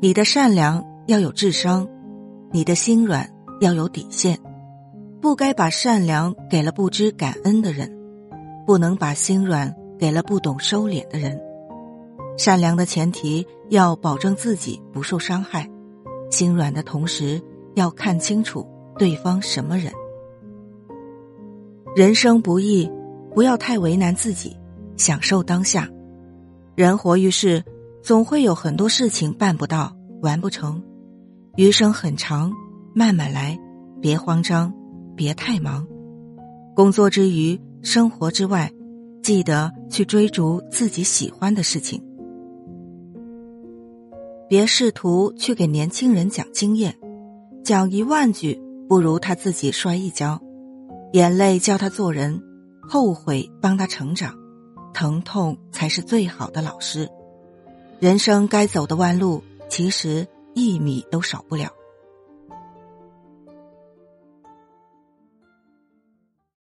你的善良要有智商，你的心软要有底线。不该把善良给了不知感恩的人，不能把心软给了不懂收敛的人。善良的前提要保证自己不受伤害，心软的同时要看清楚对方什么人。人生不易，不要太为难自己，享受当下。人活于世，总会有很多事情办不到、完不成。余生很长，慢慢来，别慌张，别太忙。工作之余，生活之外，记得去追逐自己喜欢的事情。别试图去给年轻人讲经验，讲一万句不如他自己摔一跤。眼泪教他做人，后悔帮他成长，疼痛才是最好的老师。人生该走的弯路，其实一米都少不了。